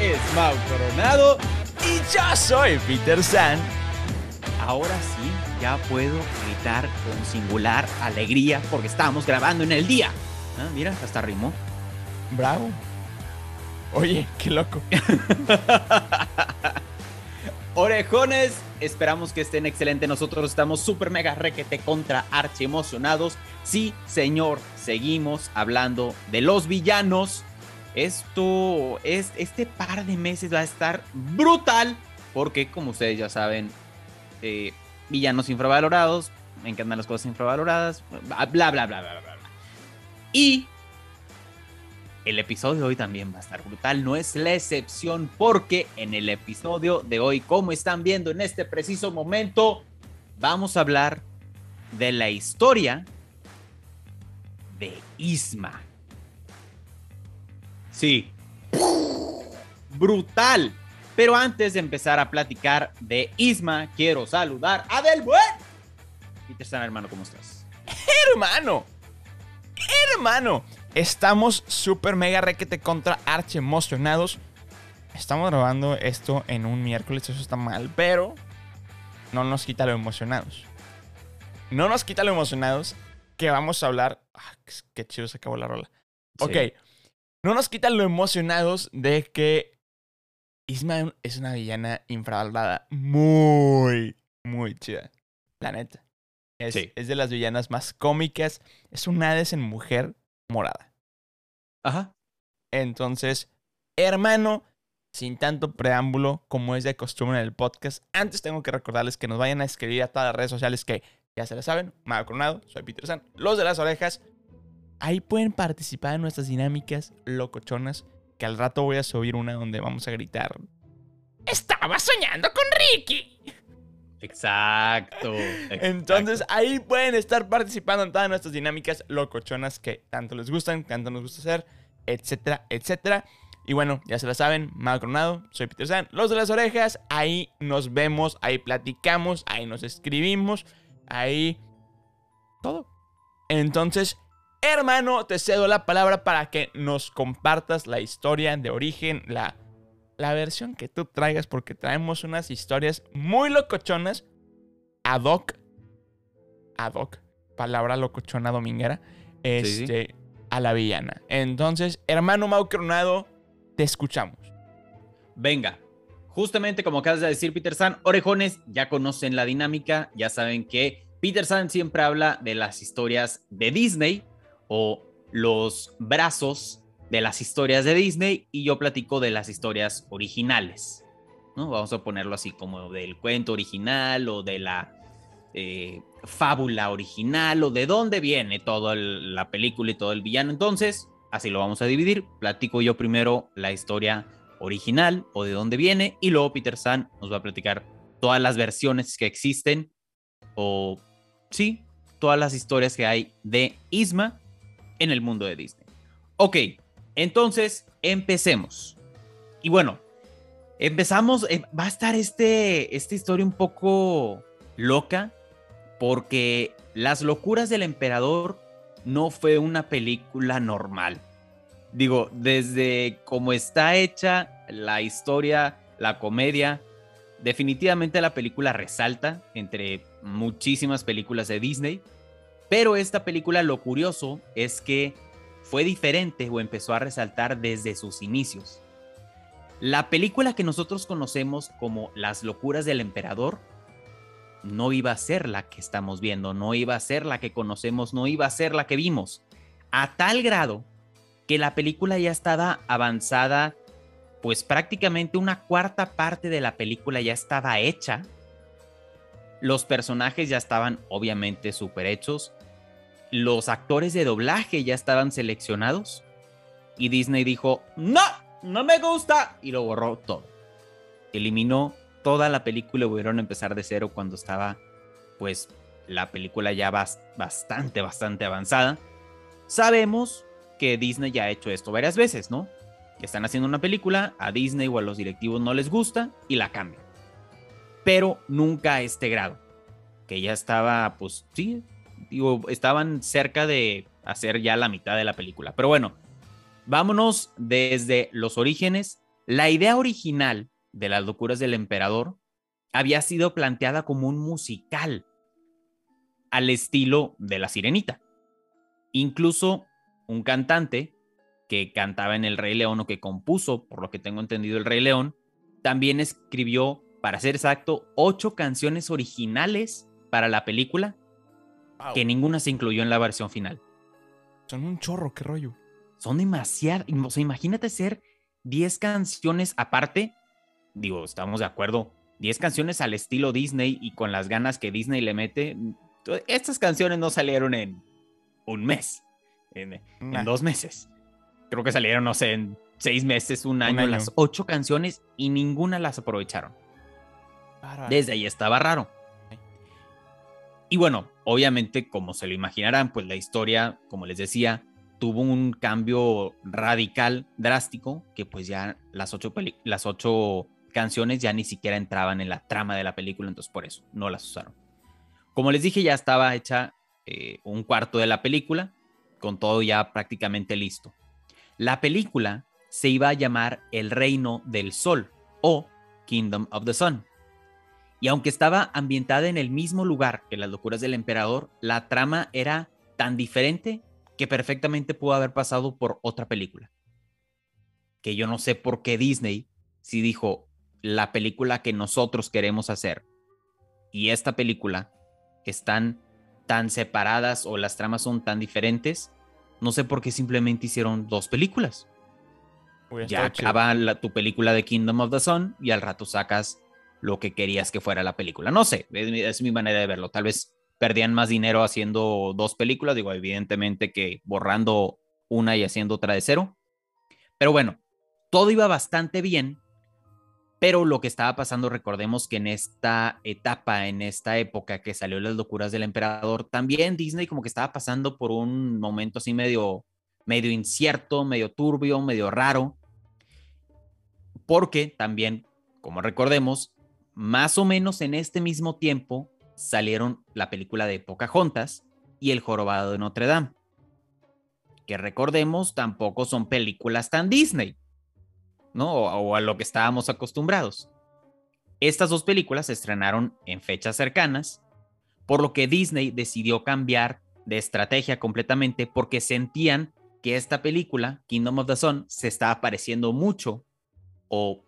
Es Mau Coronado y yo soy Peter San. Ahora sí, ya puedo gritar con singular alegría porque estamos grabando en el día. Ah, mira, hasta rimó. Bravo. Oye, qué loco. Orejones, esperamos que estén excelentes. Nosotros estamos súper mega requete contra archi emocionados. Sí, señor, seguimos hablando de los villanos. Esto, es, este par de meses va a estar brutal porque, como ustedes ya saben, eh, villanos infravalorados, me encantan las cosas infravaloradas, bla, bla, bla, bla, bla, bla. Y el episodio de hoy también va a estar brutal, no es la excepción porque en el episodio de hoy, como están viendo en este preciso momento, vamos a hablar de la historia de Isma. Sí. Brutal. Pero antes de empezar a platicar de Isma, quiero saludar a Del Buen. Peter San, hermano, ¿cómo estás? Hermano. Hermano. Estamos súper mega requete contra archi emocionados. Estamos grabando esto en un miércoles, eso está mal, pero no nos quita lo emocionados. No nos quita lo emocionados que vamos a hablar. Ah, qué chido se acabó la rola. Sí. Ok. No nos quita lo emocionados de que Isma es una villana infravalorada. Muy, muy chida. La neta. Es, Sí. es de las villanas más cómicas. Es un Hades en mujer morada. Ajá. Entonces, hermano, sin tanto preámbulo como es de costumbre en el podcast, antes tengo que recordarles que nos vayan a escribir a todas las redes sociales que ya se la saben. Mago Coronado, soy Peter San, los de las orejas. Ahí pueden participar en nuestras dinámicas locochonas, que al rato voy a subir una donde vamos a gritar. Estaba soñando con Ricky. Exacto. Entonces ahí pueden estar participando en todas nuestras dinámicas locochonas que tanto les gustan, tanto nos gusta hacer, etcétera, etcétera. Y bueno, ya se la saben, Mago Coronado, soy Peter San, los de las orejas, ahí nos vemos, ahí platicamos, ahí nos escribimos, ahí todo. Entonces, hermano, te cedo la palabra para que nos compartas la historia de origen, la, la versión que tú traigas, porque traemos unas historias muy locochonas ad hoc, ad hoc, palabra locochona dominguera, Sí, sí. este, a la villana. Entonces, hermano Mau Coronado, te escuchamos. Venga. Justamente como acabas de decir, Peter San, orejones ya conocen la dinámica, ya saben que Peter San siempre habla de las historias de Disney o los brazos de las historias de Disney y yo platico de las historias originales. ¿no? Vamos a ponerlo así como del cuento original o de la eh, fábula original o de dónde viene toda la película y todo el villano. Entonces, así lo vamos a dividir. Platico yo primero la historia original o de dónde viene y luego Peter San nos va a platicar todas las versiones que existen o sí, todas las historias que hay de Isma en el mundo de Disney. Ok, entonces empecemos. Y bueno, empezamos, eh, va a estar este, esta historia un poco loca porque Las locuras del emperador no fue una película normal. Digo, desde cómo está hecha la historia, la comedia, definitivamente la película resalta entre muchísimas películas de Disney, pero esta película lo curioso es que fue diferente o empezó a resaltar desde sus inicios. La película que nosotros conocemos como Las locuras del emperador no iba a ser la que estamos viendo, no iba a ser la que conocemos, no iba a ser la que vimos, a tal grado que la película ya estaba avanzada, pues prácticamente una cuarta parte de la película ya estaba hecha. Los personajes ya estaban obviamente súper hechos. Los actores de doblaje ya estaban seleccionados. Y Disney dijo, no, no me gusta, y lo borró todo. Eliminó toda la película y volvieron a empezar de cero cuando estaba, pues, la película ya bastante, bastante avanzada. Sabemos que Disney ya ha hecho esto varias veces, ¿no? Que están haciendo una película, a Disney o a los directivos no les gusta y la cambian. Pero nunca a este grado. Que ya estaba, pues sí, estaban cerca de hacer ya la mitad de la película. Pero bueno, vámonos desde los orígenes. La idea original de las locuras del emperador había sido planteada como un musical al estilo de la sirenita. Incluso un cantante que cantaba en El Rey León o que compuso, por lo que tengo entendido, El Rey León, también escribió, para ser exacto, ocho canciones originales para la película, que ninguna se incluyó en la versión final. Son un chorro, qué rollo. Son demasiadas. O sea, imagínate ser 10 canciones aparte. Digo, estamos de acuerdo. 10 canciones al estilo Disney y con las ganas que Disney le mete. Estas canciones no salieron en un mes en, dos meses. Creo que salieron, no sé, en seis meses, un año, las ocho canciones y ninguna las aprovecharon. Desde ahí estaba raro. Y bueno, obviamente, como se lo imaginarán, pues la historia, como les decía, tuvo un cambio radical, drástico, que pues ya las ocho, las ocho canciones ya ni siquiera entraban en la trama de la película, entonces por eso no las usaron. Como les dije, ya estaba hecha eh, un cuarto de la película, con todo ya prácticamente listo. La película se iba a llamar El Reino del Sol o Kingdom of the Sun. Y aunque estaba ambientada en el mismo lugar que Las locuras del emperador, la trama era tan diferente que perfectamente pudo haber pasado por otra película. Que yo no sé por qué Disney, si dijo la película que nosotros queremos hacer y esta película están tan separadas o las tramas son tan diferentes, no sé por qué simplemente hicieron dos películas. ya acaba tu película de Kingdom of the Sun y al rato sacas lo que querías que fuera la película. No sé, es, mi manera de verlo. Tal vez perdían más dinero haciendo dos películas, digo, evidentemente que borrando una y haciendo otra de cero. Pero bueno, todo iba bastante bien pero lo que estaba pasando, recordemos que en esta etapa, en esta época que salió Las locuras del emperador, también Disney como que estaba pasando por un momento así medio, medio incierto, medio turbio, medio raro. Porque también, como recordemos, más o menos en este mismo tiempo salieron la película de Pocahontas y El jorobado de Notre Dame. Que recordemos, tampoco son películas tan Disney. ¿no? O, a lo que estábamos acostumbrados. Estas dos películas se estrenaron en fechas cercanas, por lo que Disney decidió cambiar de estrategia completamente porque sentían que esta película, Kingdom of the Sun, se estaba pareciendo mucho o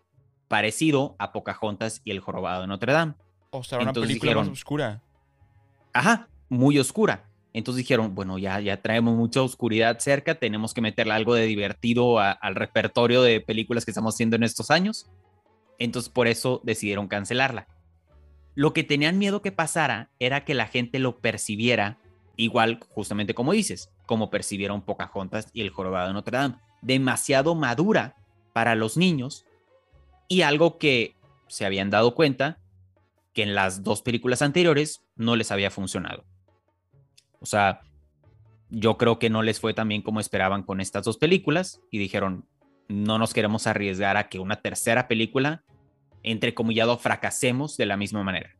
parecido a Pocahontas y El Jorobado de Notre Dame. O sea, una película más oscura. Ajá, muy oscura. Entonces dijeron, bueno, ya, ya traemos mucha oscuridad cerca, tenemos que meterle algo de divertido al repertorio de películas que estamos haciendo en estos años. Entonces por eso decidieron cancelarla. Lo que tenían miedo que pasara era que la gente lo percibiera igual, justamente como dices, como percibieron Pocahontas y el jorobado de Notre Dame, demasiado madura para los niños y algo que se habían dado cuenta que en las dos películas anteriores no les había funcionado. O sea, yo creo que no les fue tan bien como esperaban con estas dos películas y dijeron, no nos queremos arriesgar a que una tercera película, entre comillado, fracasemos de la misma manera.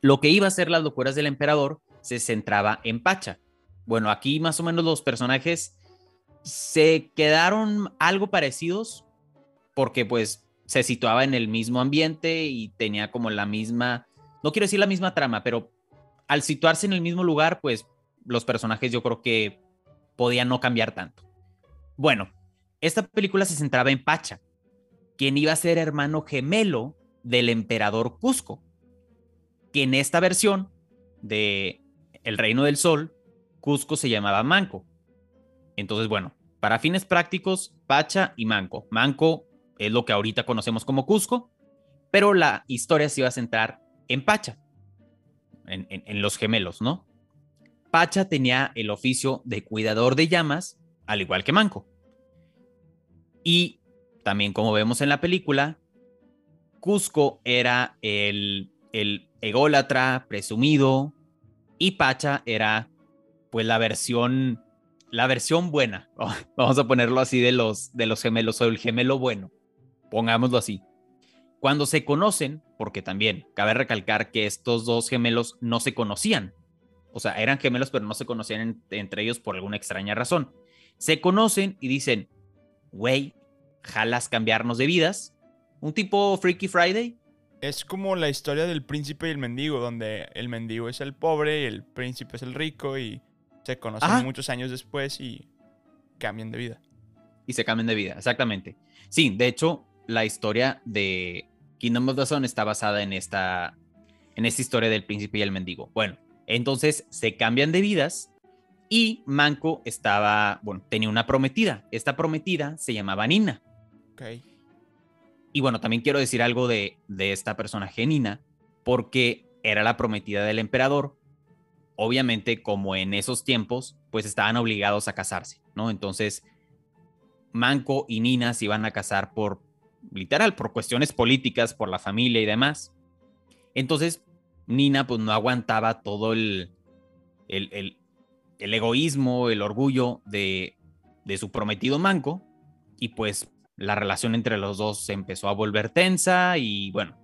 Lo que iba a ser las locuras del emperador se centraba en Pacha. Bueno, aquí más o menos los personajes se quedaron algo parecidos porque pues se situaba en el mismo ambiente y tenía como la misma, no quiero decir la misma trama, pero al situarse en el mismo lugar, pues los personajes yo creo que podían no cambiar tanto. Bueno, esta película se centraba en Pacha, quien iba a ser hermano gemelo del emperador Cusco, que en esta versión de El Reino del Sol, Cusco se llamaba Manco. Entonces, bueno, para fines prácticos, Pacha y Manco. Manco es lo que ahorita conocemos como Cusco, pero la historia se iba a centrar en Pacha en, los gemelos, ¿no? Pacha tenía el oficio de cuidador de llamas, al igual que Manco. Y también como vemos en la película, Cusco era el, el ególatra presumido y Pacha era pues la versión la versión buena, vamos a ponerlo así de los de los gemelos o el gemelo bueno, pongámoslo así. Cuando se conocen, porque también cabe recalcar que estos dos gemelos no se conocían, o sea, eran gemelos pero no se conocían entre ellos por alguna extraña razón. Se conocen y dicen, güey, jalas cambiarnos de vidas, un tipo Freaky Friday. Es como la historia del príncipe y el mendigo, donde el mendigo es el pobre y el príncipe es el rico y se conocen muchos años después y cambian de vida. Y se cambian de vida, exactamente. Sí, de hecho, la historia de Kingdom of the Sun está basada en esta, en esta historia del príncipe y el mendigo. Bueno, entonces se cambian de vidas y Manco estaba, bueno, tenía una prometida. Esta prometida se llamaba Nina. Ok. Y bueno, también quiero decir algo de, de esta persona Genina, porque era la prometida del emperador. Obviamente, como en esos tiempos, pues estaban obligados a casarse, ¿no? Entonces, Manco y Nina se iban a casar por, literal, por cuestiones políticas, por la familia y demás. Entonces, Nina pues no aguantaba todo el, el, el, egoísmo, el orgullo de, de su prometido Manco y pues la relación entre los dos se empezó a volver tensa y bueno,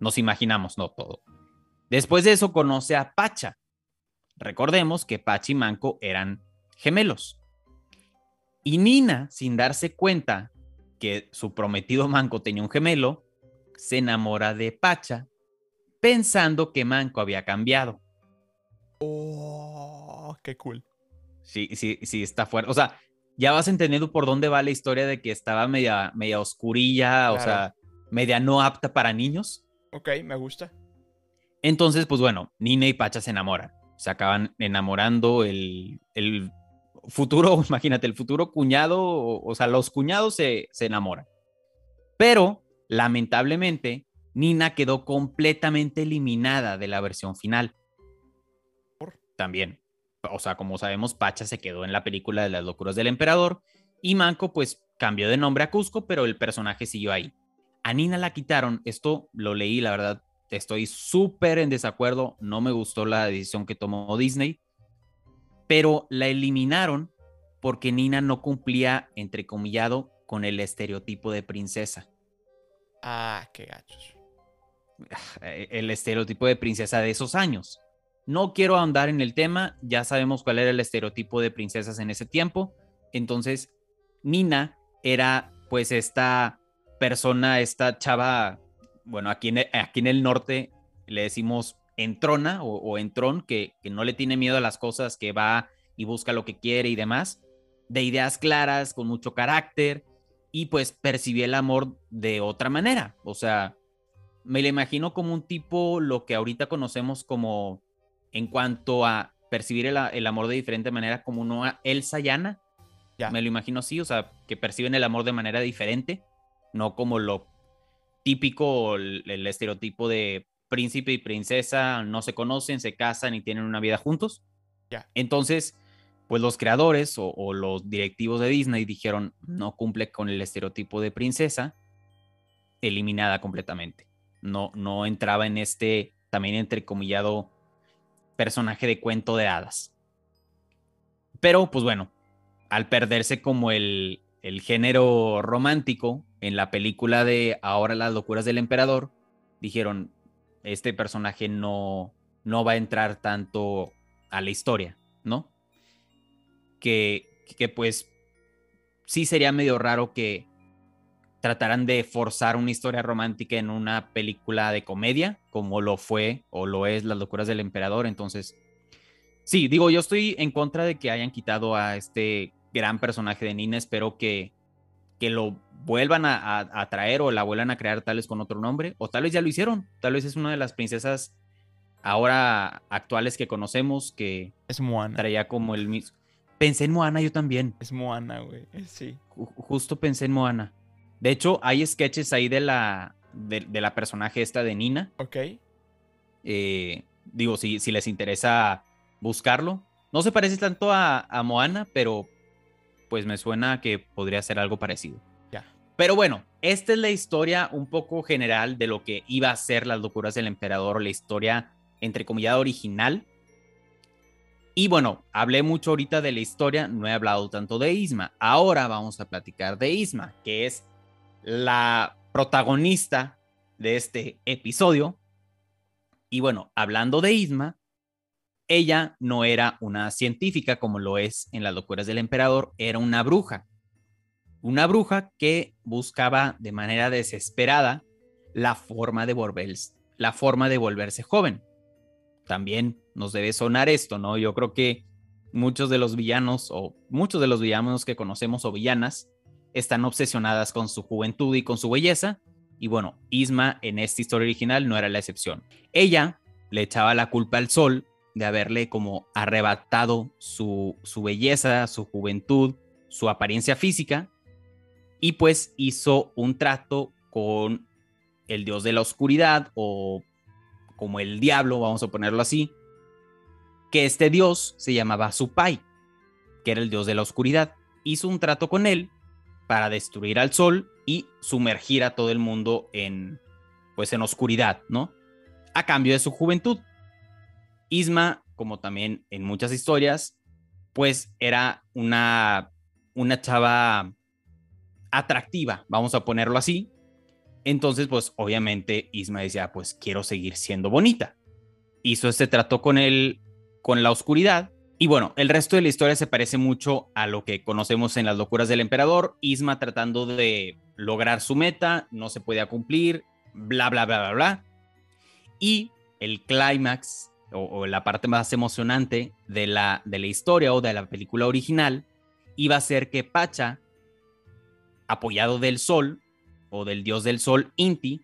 nos imaginamos, no todo. Después de eso conoce a Pacha. Recordemos que Pacha y Manco eran gemelos. Y Nina, sin darse cuenta que su prometido Manco tenía un gemelo, se enamora de Pacha pensando que Manco había cambiado. Oh, qué cool. Sí, sí, sí, está fuerte. O sea, ya vas entendiendo por dónde va la historia de que estaba media, media oscurilla, o sea, media no apta para niños. Ok, me gusta. Entonces, pues bueno, Nina y Pacha se enamoran. Se acaban enamorando el, el futuro, imagínate, el futuro cuñado, o, sea, los cuñados se, se enamoran. Pero, lamentablemente, Nina quedó completamente eliminada de la versión final. También o sea, como sabemos, Pacha se quedó en la película de las locuras del emperador y Manco pues cambió de nombre a Cusco, pero el personaje siguió ahí. A Nina la quitaron, esto lo leí, la verdad, estoy súper en desacuerdo, no me gustó la decisión que tomó Disney, pero la eliminaron porque Nina no cumplía, entrecomillado, con el estereotipo de princesa. Ah, qué gachos. El estereotipo de princesa de esos años. No quiero ahondar en el tema, ya sabemos cuál era el estereotipo de princesas en ese tiempo. Entonces, Nina era pues esta persona, esta chava, bueno, aquí en, aquí en el norte le decimos entrona o, o entrón, que, que no le tiene miedo a las cosas, que va y busca lo que quiere y demás, de ideas claras, con mucho carácter, y pues percibí el amor de otra manera. O sea, me lo imagino como un tipo, lo que ahorita conocemos como en cuanto a percibir el, amor de diferente manera como una Elsa Yana. Ya. Me lo imagino así, o sea, que perciben el amor de manera diferente, no como lo típico, el, estereotipo de príncipe y princesa, no se conocen, se casan y tienen una vida juntos. Ya. Entonces, pues los creadores o, o, los directivos de Disney dijeron, no cumple con el estereotipo de princesa, eliminada completamente. No, no entraba en este también entrecomillado personaje de cuento de hadas. Pero, pues bueno, al perderse como el, el género romántico en la película de Ahora las locuras del emperador, dijeron, este personaje no, no va a entrar tanto a la historia, ¿no? Que, que pues sí sería medio raro que trataran de forzar una historia romántica en una película de comedia, como lo fue o lo es Las locuras del emperador. Entonces, sí, digo, yo estoy en contra de que hayan quitado a este gran personaje de Nina. Espero que, que lo vuelvan a, traer o la vuelvan a crear tal vez con otro nombre, o tal vez ya lo hicieron. Tal vez es una de las princesas ahora actuales que conocemos que es Moana. Traía como el mismo. Pensé en Moana yo también. Es Moana, güey. Sí. Justo pensé en Moana. De hecho, hay sketches ahí de la, de, la personaje esta de Nina. Ok. Eh, digo, si, si les interesa buscarlo. No se parece tanto a, Moana, pero pues me suena que podría ser algo parecido. Ya. Pero bueno, esta es la historia un poco general de lo que iba a ser las locuras del emperador la historia entre comillas original. Y bueno, hablé mucho ahorita de la historia, no he hablado tanto de Isma. Ahora vamos a platicar de Isma, que es la protagonista de este episodio. Y bueno, hablando de Isma, ella no era una científica como lo es en las locuras del emperador, era una bruja. Una bruja que buscaba de manera desesperada la forma de volverse, la forma de volverse joven. También nos debe sonar esto, ¿no? Yo creo que muchos de los villanos o muchos de los villanos que conocemos o villanas están obsesionadas con su juventud y con su belleza. Y bueno, Isma en esta historia original no era la excepción. Ella le echaba la culpa al sol de haberle como arrebatado su, su belleza, su juventud, su apariencia física, y pues hizo un trato con el dios de la oscuridad o como el diablo, vamos a ponerlo así, que este dios se llamaba Supai, que era el dios de la oscuridad. Hizo un trato con él para destruir al sol y sumergir a todo el mundo en pues en oscuridad, ¿no? A cambio de su juventud. Isma, como también en muchas historias, pues era una, una chava atractiva, vamos a ponerlo así. Entonces, pues obviamente Isma decía, pues quiero seguir siendo bonita. Hizo este trato con él, con la oscuridad. Y bueno, el resto de la historia se parece mucho a lo que conocemos en las locuras del emperador. Isma tratando de lograr su meta, no se podía cumplir, bla, bla, bla, bla, bla. Y el clímax o, la parte más emocionante de la, de la historia o de la película original iba a ser que Pacha, apoyado del sol o del dios del sol Inti,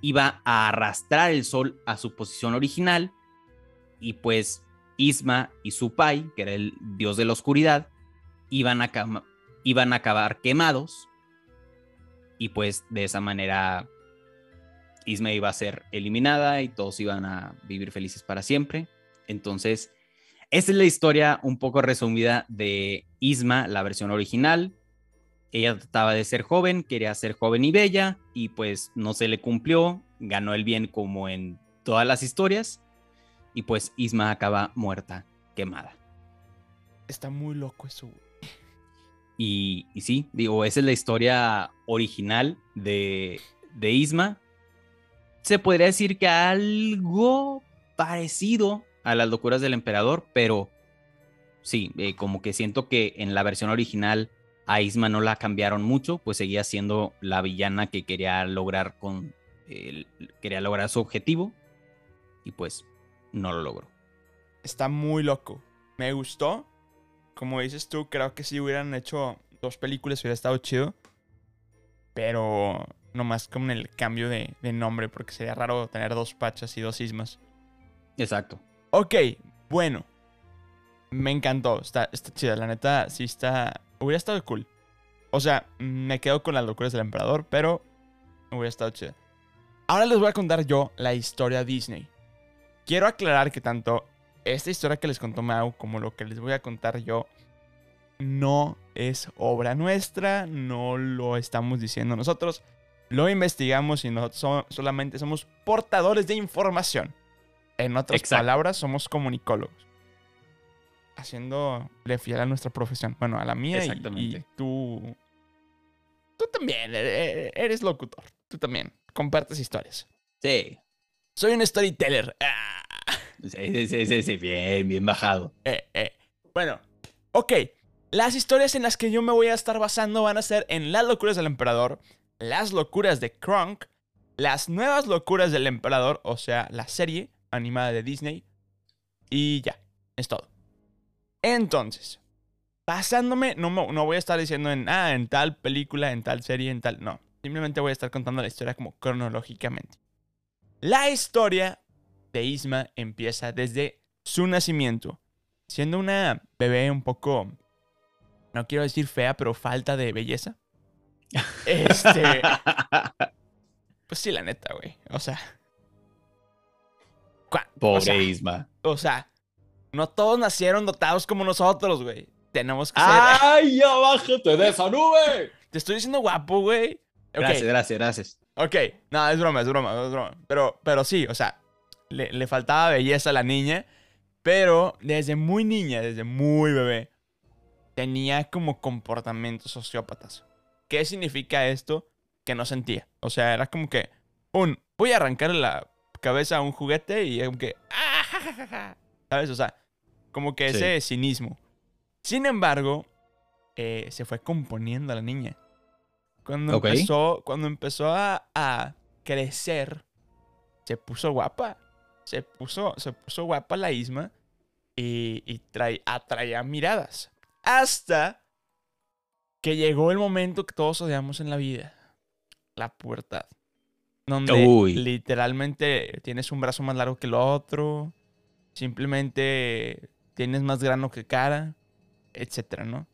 iba a arrastrar el sol a su posición original y pues Isma y Supai, que era el dios de la oscuridad, iban a, iban a acabar quemados y pues de esa manera Isma iba a ser eliminada y todos iban a vivir felices para siempre. Entonces, esta es la historia un poco resumida de Isma, la versión original. Ella trataba de ser joven, quería ser joven y bella y pues no se le cumplió, ganó el bien como en todas las historias y pues Isma acaba muerta, quemada. Está muy loco eso. Y, y sí, digo, esa es la historia original de, de Isma se podría decir que algo parecido a las locuras del emperador, pero sí, eh, como que siento que en la versión original a Isma no la cambiaron mucho, pues seguía siendo la villana que quería lograr con quería lograr su objetivo y pues no lo logró. Está muy loco. Me gustó. Como dices tú, creo que si hubieran hecho dos películas hubiera estado chido. Pero nomás con el cambio de, nombre, porque sería raro tener dos pachas y dos ismas. Exacto. Ok, bueno. Me encantó. Está, está chida. La neta, sí está. Hubiera estado cool. O sea, me quedo con las locuras del emperador, pero hubiera estado chida. Ahora les voy a contar yo la historia Disney. Quiero aclarar que tanto esta historia que les contó Mau como lo que les voy a contar yo no es obra nuestra, no lo estamos diciendo nosotros. Lo investigamos y nosotros solamente somos portadores de información. En otras palabras, somos comunicólogos. Haciendo le fiel a nuestra profesión. Bueno, a la mía y, tú. Tú también e, e, eres locutor. Tú también compartes historias. Sí. Soy un storyteller. Ah. Sí, sí, sí, sí, bien, bien bajado. Eh, eh. Bueno, ok. Las historias en las que yo me voy a estar basando van a ser en Las locuras del emperador, las locuras de Kronk, Las nuevas locuras del emperador, o sea, la serie animada de Disney. Y ya, es todo. Entonces, basándome, no, no voy a estar diciendo en, ah, en tal película, en tal serie, en tal... No, simplemente voy a estar contando la historia como cronológicamente. La historia de Isma empieza desde su nacimiento, siendo una bebé un poco, no quiero decir fea, pero falta de belleza. Este. pues sí, la neta, güey. O sea. Pobre Isma. O sea, no todos nacieron dotados como nosotros, güey. Tenemos que ser. ¡Ay, ya bájate de esa nube! Te estoy diciendo guapo, güey. Gracias, gracias, gracias. ok. No, es broma, es broma, es broma. Pero, pero sí, o sea, le, le faltaba belleza a la niña. Pero desde muy niña, desde muy bebé, tenía como comportamientos sociópatas. ¿Qué significa esto? Que no sentía. O sea, era como que, un, voy a arrancarle la cabeza a un juguete y es como que, "Ah, ja, ja, ja, ja". ¿sabes? O sea, como que Sí. ese cinismo. Sin embargo, eh, se fue componiendo la niña. Cuando empezó, cuando empezó a, a crecer, se puso guapa. Se puso, se puso guapa la Isma y, y trae- atraía miradas. Hasta que llegó el momento que todos odiamos en la vida. La pubertad. Donde Uy. literalmente tienes un brazo más largo que el otro. Simplemente tienes más grano que cara. Etcétera, ¿no?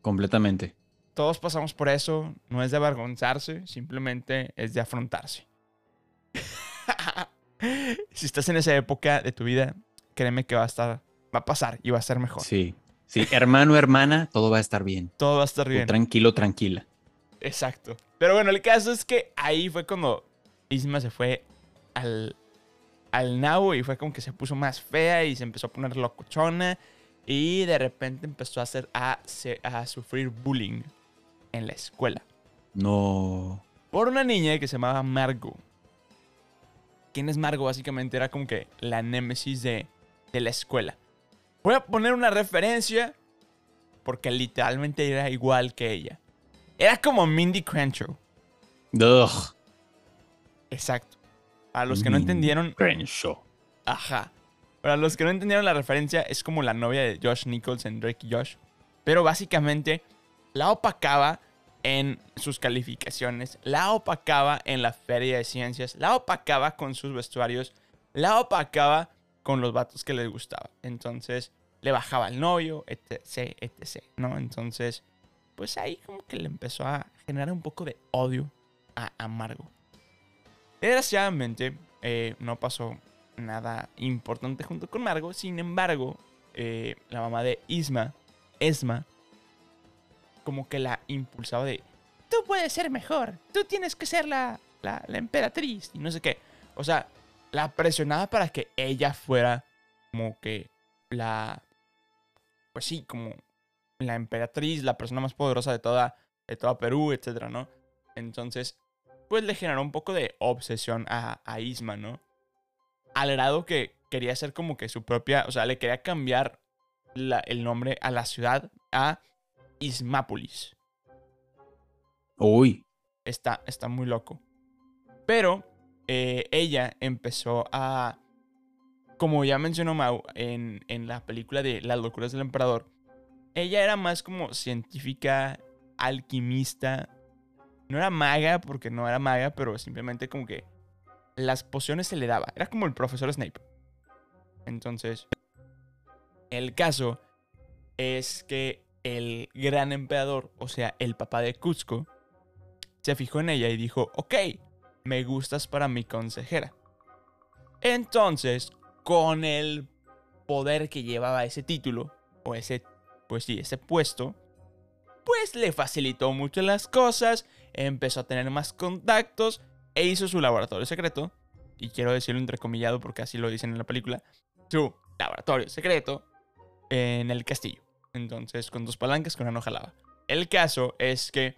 Completamente. Todos pasamos por eso. No es de avergonzarse. Simplemente es de afrontarse. si estás en esa época de tu vida, créeme que va a estar. Va a pasar y va a ser mejor. Sí. Sí, hermano, hermana, todo va a estar bien. Todo va a estar Tú bien. tranquilo, tranquila. Exacto. Pero bueno, el caso es que ahí fue cuando Isma se fue al, al nabo y fue como que se puso más fea y se empezó a poner locochona y de repente empezó a, hacer, a, a sufrir bullying en la escuela No. por una niña que se llamaba Margo. ¿Quién es Margo? Básicamente era como que la némesis de, de la escuela. Voy a poner una referencia porque literalmente era igual que ella. Era como Mindy Crenshaw. Ugh. Exacto. Para los que no entendieron, Crenshaw. ajá. Para los que no entendieron la referencia, es como la novia de Josh Nichols en Drake y Josh. Pero básicamente la opacaba en sus calificaciones, la opacaba en la feria de ciencias, la opacaba con sus vestuarios, la opacaba con los vatos que les gustaba. Entonces le bajaba al novio, etc, etc, ¿no? Entonces, pues ahí como que le empezó a generar un poco de odio a Amargo. Desgraciadamente, eh, no pasó nada importante junto con Margo. Sin embargo, eh, la mamá de Isma, Esma, como que la impulsaba de, tú puedes ser mejor, tú tienes que ser la, la, la emperatriz y no sé qué. O sea, la presionaba para que ella fuera como que la, pues sí, como la emperatriz, la persona más poderosa de toda, de toda Perú, etcétera, ¿no? Entonces, pues le generó un poco de obsesión a, a Isma, ¿no? Al grado que quería hacer como que su propia, o sea, le quería cambiar la- el nombre a la ciudad a Ismápolis. Uy. Está, está muy loco. Pero eh, ella empezó a, como ya mencionó Mau en, en la película de Las locuras del emperador, ella era más como científica, alquimista. No era maga porque no era maga, pero simplemente como que las pociones se le daba. Era como el profesor Snape. Entonces, el caso es que el gran emperador, o sea, el papá de Cusco, se fijó en ella y dijo, ok, me gustas para mi consejera. Entonces, con el poder que llevaba ese título, o ese, pues sí, ese puesto, pues le facilitó mucho las cosas, empezó a tener más contactos e hizo su laboratorio secreto. Y quiero decirlo entrecomillado porque así lo dicen en la película. Su laboratorio secreto en el castillo. Entonces, con dos palancas que una no jalaba. El caso es que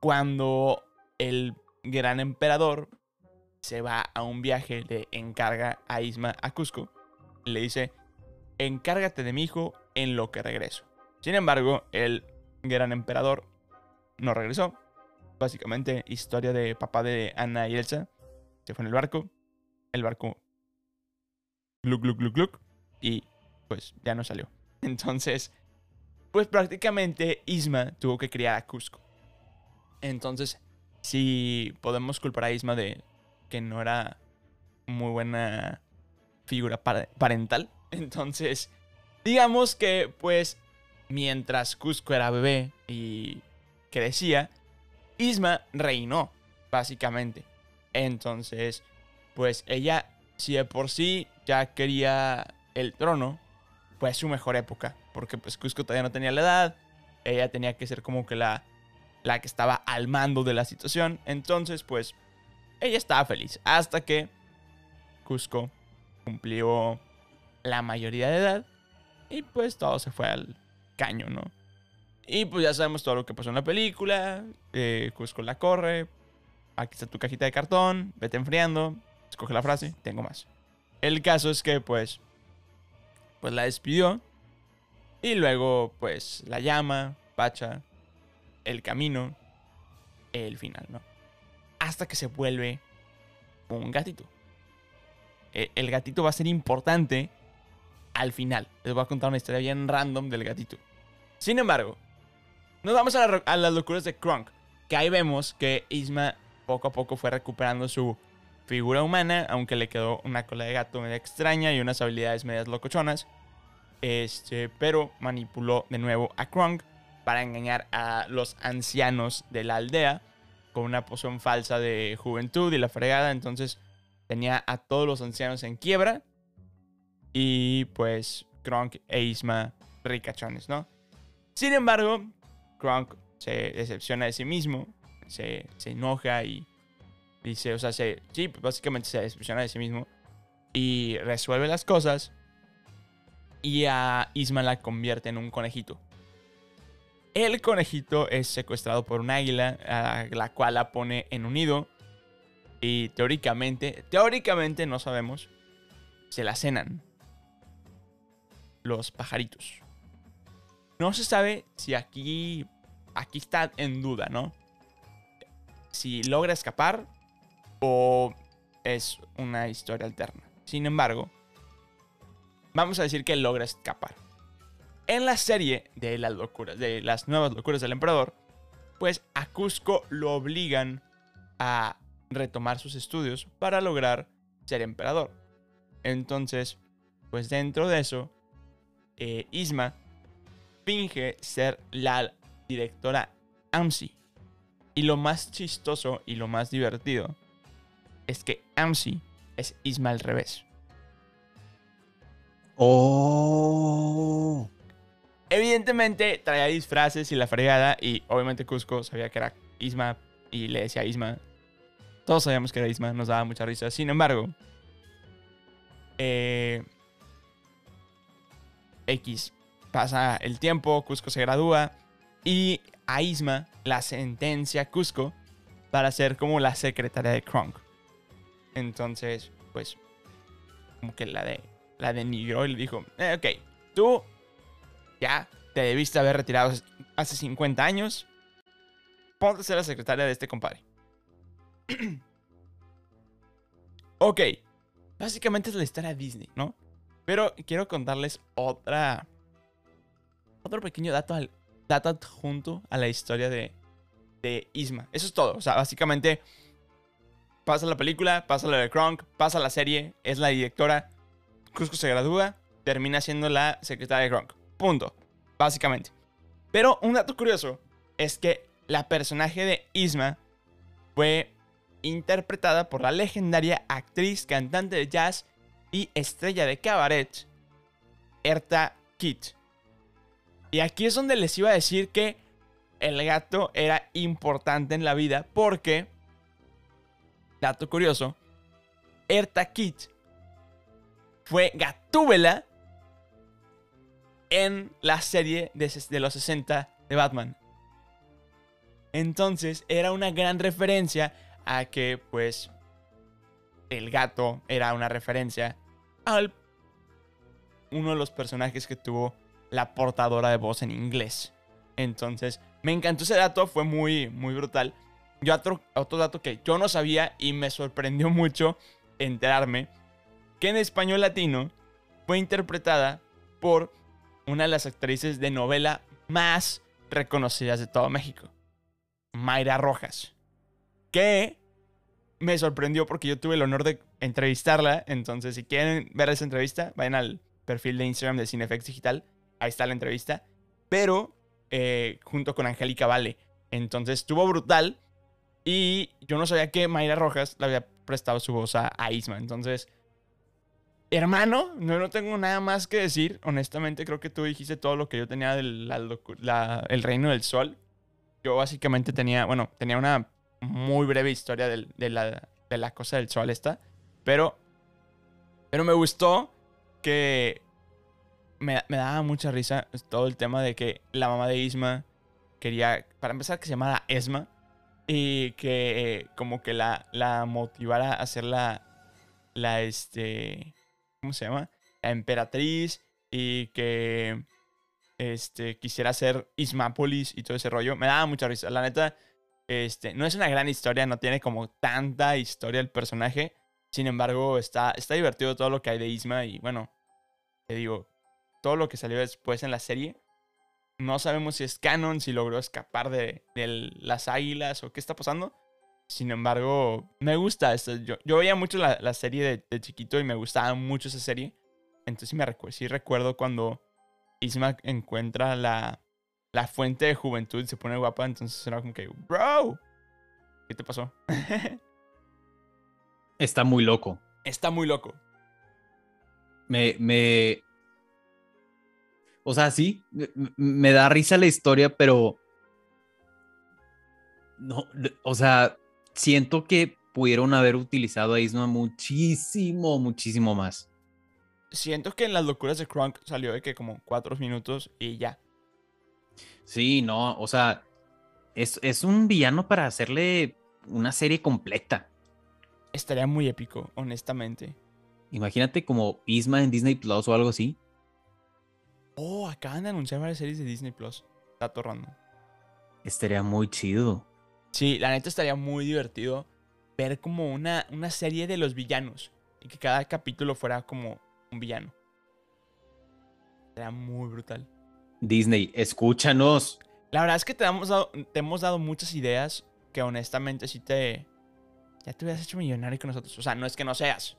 cuando el gran emperador se va a un viaje, le encarga a Isma a Cusco, le dice, encárgate de mi hijo en lo que regreso. Sin embargo, el gran emperador no regresó. Básicamente, historia de papá de Ana y Elsa. Se fue en el barco. El barco... Gluc, gluc, gluc, gluc. Y pues ya no salió. Entonces, pues prácticamente Isma tuvo que criar a Cusco. Entonces, si podemos culpar a Isma de que no era muy buena figura pare- parental, entonces, digamos que pues mientras Cusco era bebé y crecía, Isma reinó, básicamente. Entonces, pues ella, si de por sí ya quería el trono, fue su mejor época, porque pues Cusco todavía no tenía la edad, ella tenía que ser como que la, la que estaba al mando de la situación. Entonces, pues, ella estaba feliz. Hasta que Cusco cumplió la mayoría de edad. Y pues todo se fue al caño, ¿no? Y pues ya sabemos todo lo que pasó en la película. Eh, Cusco la corre. Aquí está tu cajita de cartón. Vete enfriando. Escoge la frase. Tengo más. El caso es que pues... Pues la despidió. Y luego pues la llama. Pacha. El camino. El final, ¿no? Hasta que se vuelve un gatito. E- El gatito va a ser importante al final. Les voy a contar una historia bien random del gatito. Sin embargo, nos vamos a, las locuras de Kronk. Que ahí vemos que Isma poco a poco fue recuperando su figura humana, aunque le quedó una cola de gato media extraña y unas habilidades medias locochonas. Este, pero manipuló de nuevo a Kronk para engañar a los ancianos de la aldea con una poción falsa de juventud y la fregada. Entonces tenía a todos los ancianos en quiebra. Y pues Kronk e Isma ricachones, ¿no? Sin embargo, Kronk se decepciona de sí mismo, se, se enoja y dice, o sea, se, sí, básicamente se decepciona de sí mismo y resuelve las cosas y a Isma la convierte en un conejito. El conejito es secuestrado por un águila, a la cual la pone en un nido y teóricamente, teóricamente no sabemos, se la cenan los pajaritos. No se sabe si aquí, aquí está en duda, ¿no? Si logra escapar o es una historia alterna. Sin embargo, vamos a decir que logra escapar. En la serie de las locuras, de las nuevas locuras del emperador, pues a Cusco lo obligan a retomar sus estudios para lograr ser emperador. Entonces, pues dentro de eso, eh, Isma finge ser la directora AMSI. Y lo más chistoso y lo más divertido es que AMSI es Isma al revés. Oh. Evidentemente traía disfraces y la fregada y obviamente Cusco sabía que era Isma y le decía Isma. Todos sabíamos que era Isma, nos daba mucha risa. Sin embargo, eh, X pasa el tiempo, Cusco se gradúa y a Isma la sentencia Cusco para ser como la secretaria de Kronk. Entonces, pues, como que la de la denigró y le dijo, "Eh, ok, tú ya te debiste haber retirado hace 50 años. Ponte a ser la secretaria de este compadre. ok, básicamente es la historia de Disney, ¿no? Pero quiero contarles otra. Otro pequeño dato, al, dato adjunto a la historia de, de Isma. Eso es todo. O sea, básicamente pasa la película, pasa la de Kronk, pasa la serie, es la directora. Cusco se gradúa, termina siendo la secretaria de Kronk. Punto. Básicamente. Pero un dato curioso es que la personaje de Isma fue interpretada por la legendaria actriz, cantante de jazz y estrella de cabaret, Erta Kitt. Y aquí es donde les iba a decir que el gato era importante en la vida porque, dato curioso, Erta Kitt fue Gatúbela en la serie de, los 60 de Batman. Entonces era una gran referencia a que pues el gato era una referencia al uno de los personajes que tuvo la portadora de voz en inglés. Entonces, me encantó ese dato, fue muy, muy brutal. Yo otro dato que yo no sabía y me sorprendió mucho enterarme, que en español latino fue interpretada por una de las actrices de novela más reconocidas de todo México, Mayra Rojas, que me sorprendió porque yo tuve el honor de entrevistarla. Entonces, si quieren ver esa entrevista, vayan al perfil de Instagram de Cinefex Digital. Ahí está la entrevista. Pero eh, junto con Angélica Vale. Entonces, estuvo brutal. Y yo no sabía que Mayra Rojas le había prestado su voz a, a Isma. Entonces, hermano, no, no tengo nada más que decir. Honestamente, creo que tú dijiste todo lo que yo tenía del el reino del sol. Yo básicamente tenía, bueno, tenía una muy breve historia de, la, de cosa del sol esta. Pero, pero me gustó que me, me daba mucha risa todo el tema de que la mamá de Isma quería, para empezar, que se llamara Esma. Y que eh, como que la, la motivara a hacer la, la, este, ¿cómo se llama? La emperatriz y que, este, quisiera ser Ismápolis y todo ese rollo. Me daba mucha risa. La neta, este, no es una gran historia, no tiene como tanta historia el personaje. Sin embargo, está, está divertido todo lo que hay de Isma y bueno, te digo, todo lo que salió después en la serie. No sabemos si es canon, si logró escapar de, de las águilas o qué está pasando. Sin embargo, me gusta esto. Yo, yo veía mucho la, la serie de, de chiquito y me gustaba mucho esa serie. Entonces sí, me recu- sí recuerdo cuando Isma encuentra la, la fuente de juventud y se pone guapa. Entonces era como que, bro, ¿qué te pasó? Está muy loco. Está muy loco. Me, me. O sea, sí, me, me da risa la historia, pero. No, o sea, siento que pudieron haber utilizado a Isma muchísimo, muchísimo más. Siento que en las locuras de Crunk salió de que como cuatro minutos y ya. Sí, no, o sea, es, es un villano para hacerle una serie completa. Estaría muy épico, honestamente. Imagínate como Isma en Disney Plus o algo así. Oh, acaban de anunciar varias series de Disney Plus. Dato random. Estaría muy chido. Sí, la neta estaría muy divertido ver como una, una serie de los villanos. Y que cada capítulo fuera como un villano. Sería muy brutal. Disney, escúchanos. La verdad es que te, hemos dado, te hemos dado muchas ideas que honestamente sí te... Ya te hubieras hecho millonario con nosotros. O sea, no es que no seas.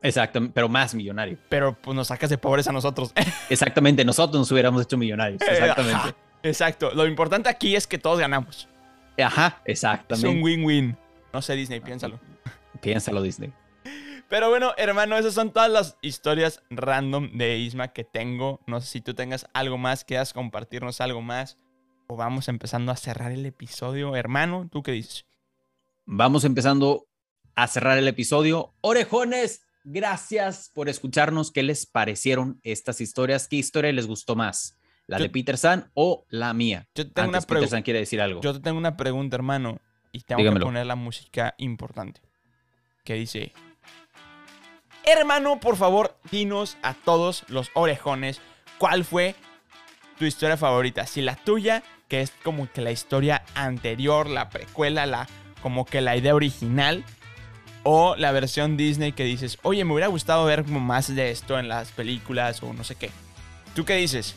Exactamente, pero más millonario. Pero pues nos sacas de pobres a nosotros. Exactamente, nosotros nos hubiéramos hecho millonarios. Exactamente. Ajá, Exacto. Lo importante aquí es que todos ganamos. Ajá, Es exactamente. un win-win. No sé, Disney, piénsalo. Piénsalo, Disney. Pero bueno, hermano, esas son todas las historias random de Isma que tengo. No sé si tú tengas algo más, quieras compartirnos algo más. O vamos empezando a cerrar el episodio. Hermano, ¿tú qué dices? Vamos empezando a cerrar el episodio. Orejones, gracias por escucharnos. ¿Qué les parecieron estas historias? ¿Qué historia les gustó más? ¿La Yo- de Peter San o la mía? Yo te tengo Antes, una Peter pregunta. San quiere decir algo. Yo te tengo una pregunta, hermano. Y tengo Dígamelo. que poner la música importante. Que dice... Hermano, por favor, dinos a todos los orejones cuál fue tu historia favorita. Si la tuya, que es como que la historia anterior, la precuela, la, como que la idea original. O la versión Disney que dices, oye, me hubiera gustado ver como más de esto en las películas o no sé qué. ¿Tú qué dices?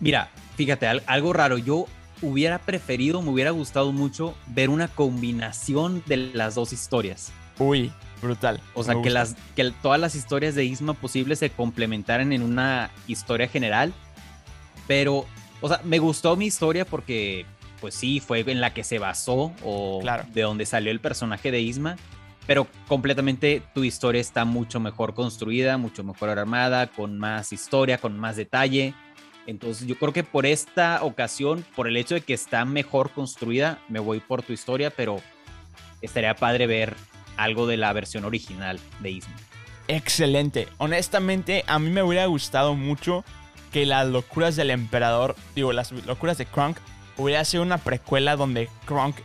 Mira, fíjate, al- algo raro. Yo hubiera preferido, me hubiera gustado mucho ver una combinación de las dos historias. Uy, brutal. O sea, que, las, todas las historias de Isma posibles se complementaran en una historia general. Pero, o sea, me gustó mi historia porque, pues sí, fue en la que se basó o Claro. de donde salió el personaje de Isma. Pero completamente tu historia está mucho mejor construida, mucho mejor armada, con más historia, con más detalle. Entonces yo creo que por esta ocasión, por el hecho de que está mejor construida, me voy por tu historia, pero estaría padre ver algo de la versión original de Isma. Excelente. Honestamente, a mí me hubiera gustado mucho que las locuras del emperador, digo, las locuras de Kronk, hubiera sido una precuela donde Kronk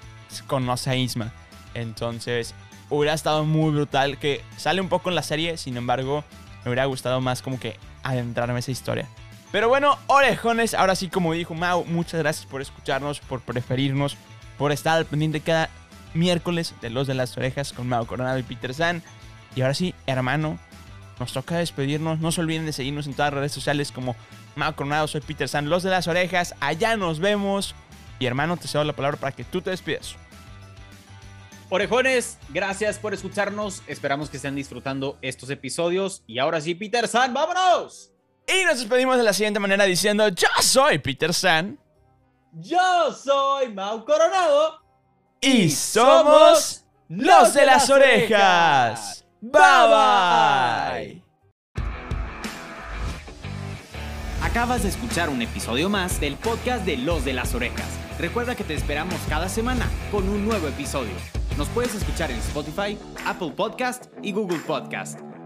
conoce a Isma. Entonces, hubiera estado muy brutal que sale un poco en la serie, sin embargo, me hubiera gustado más como que adentrarme en esa historia. Pero bueno, orejones, ahora sí, como dijo Mau, muchas gracias por escucharnos, por preferirnos, por estar al pendiente cada miércoles de Los de las Orejas con Mau Coronado y Peter San. Y ahora sí, hermano, nos toca despedirnos. No se olviden de seguirnos en todas las redes sociales como Mau Coronado, soy Peter San, Los de las Orejas. Allá nos vemos. Y hermano, te cedo la palabra para que tú te despidas. Orejones, gracias por escucharnos. Esperamos que estén disfrutando estos episodios. Y ahora sí, Peter San, vámonos. Y nos despedimos de la siguiente manera diciendo, yo soy Peter San. Yo soy Mau Coronado. Y somos los de las orejas. Bye bye. Acabas de escuchar un episodio más del podcast de Los de las Orejas. Recuerda que te esperamos cada semana con un nuevo episodio. Nos puedes escuchar en Spotify, Apple Podcast y Google Podcast.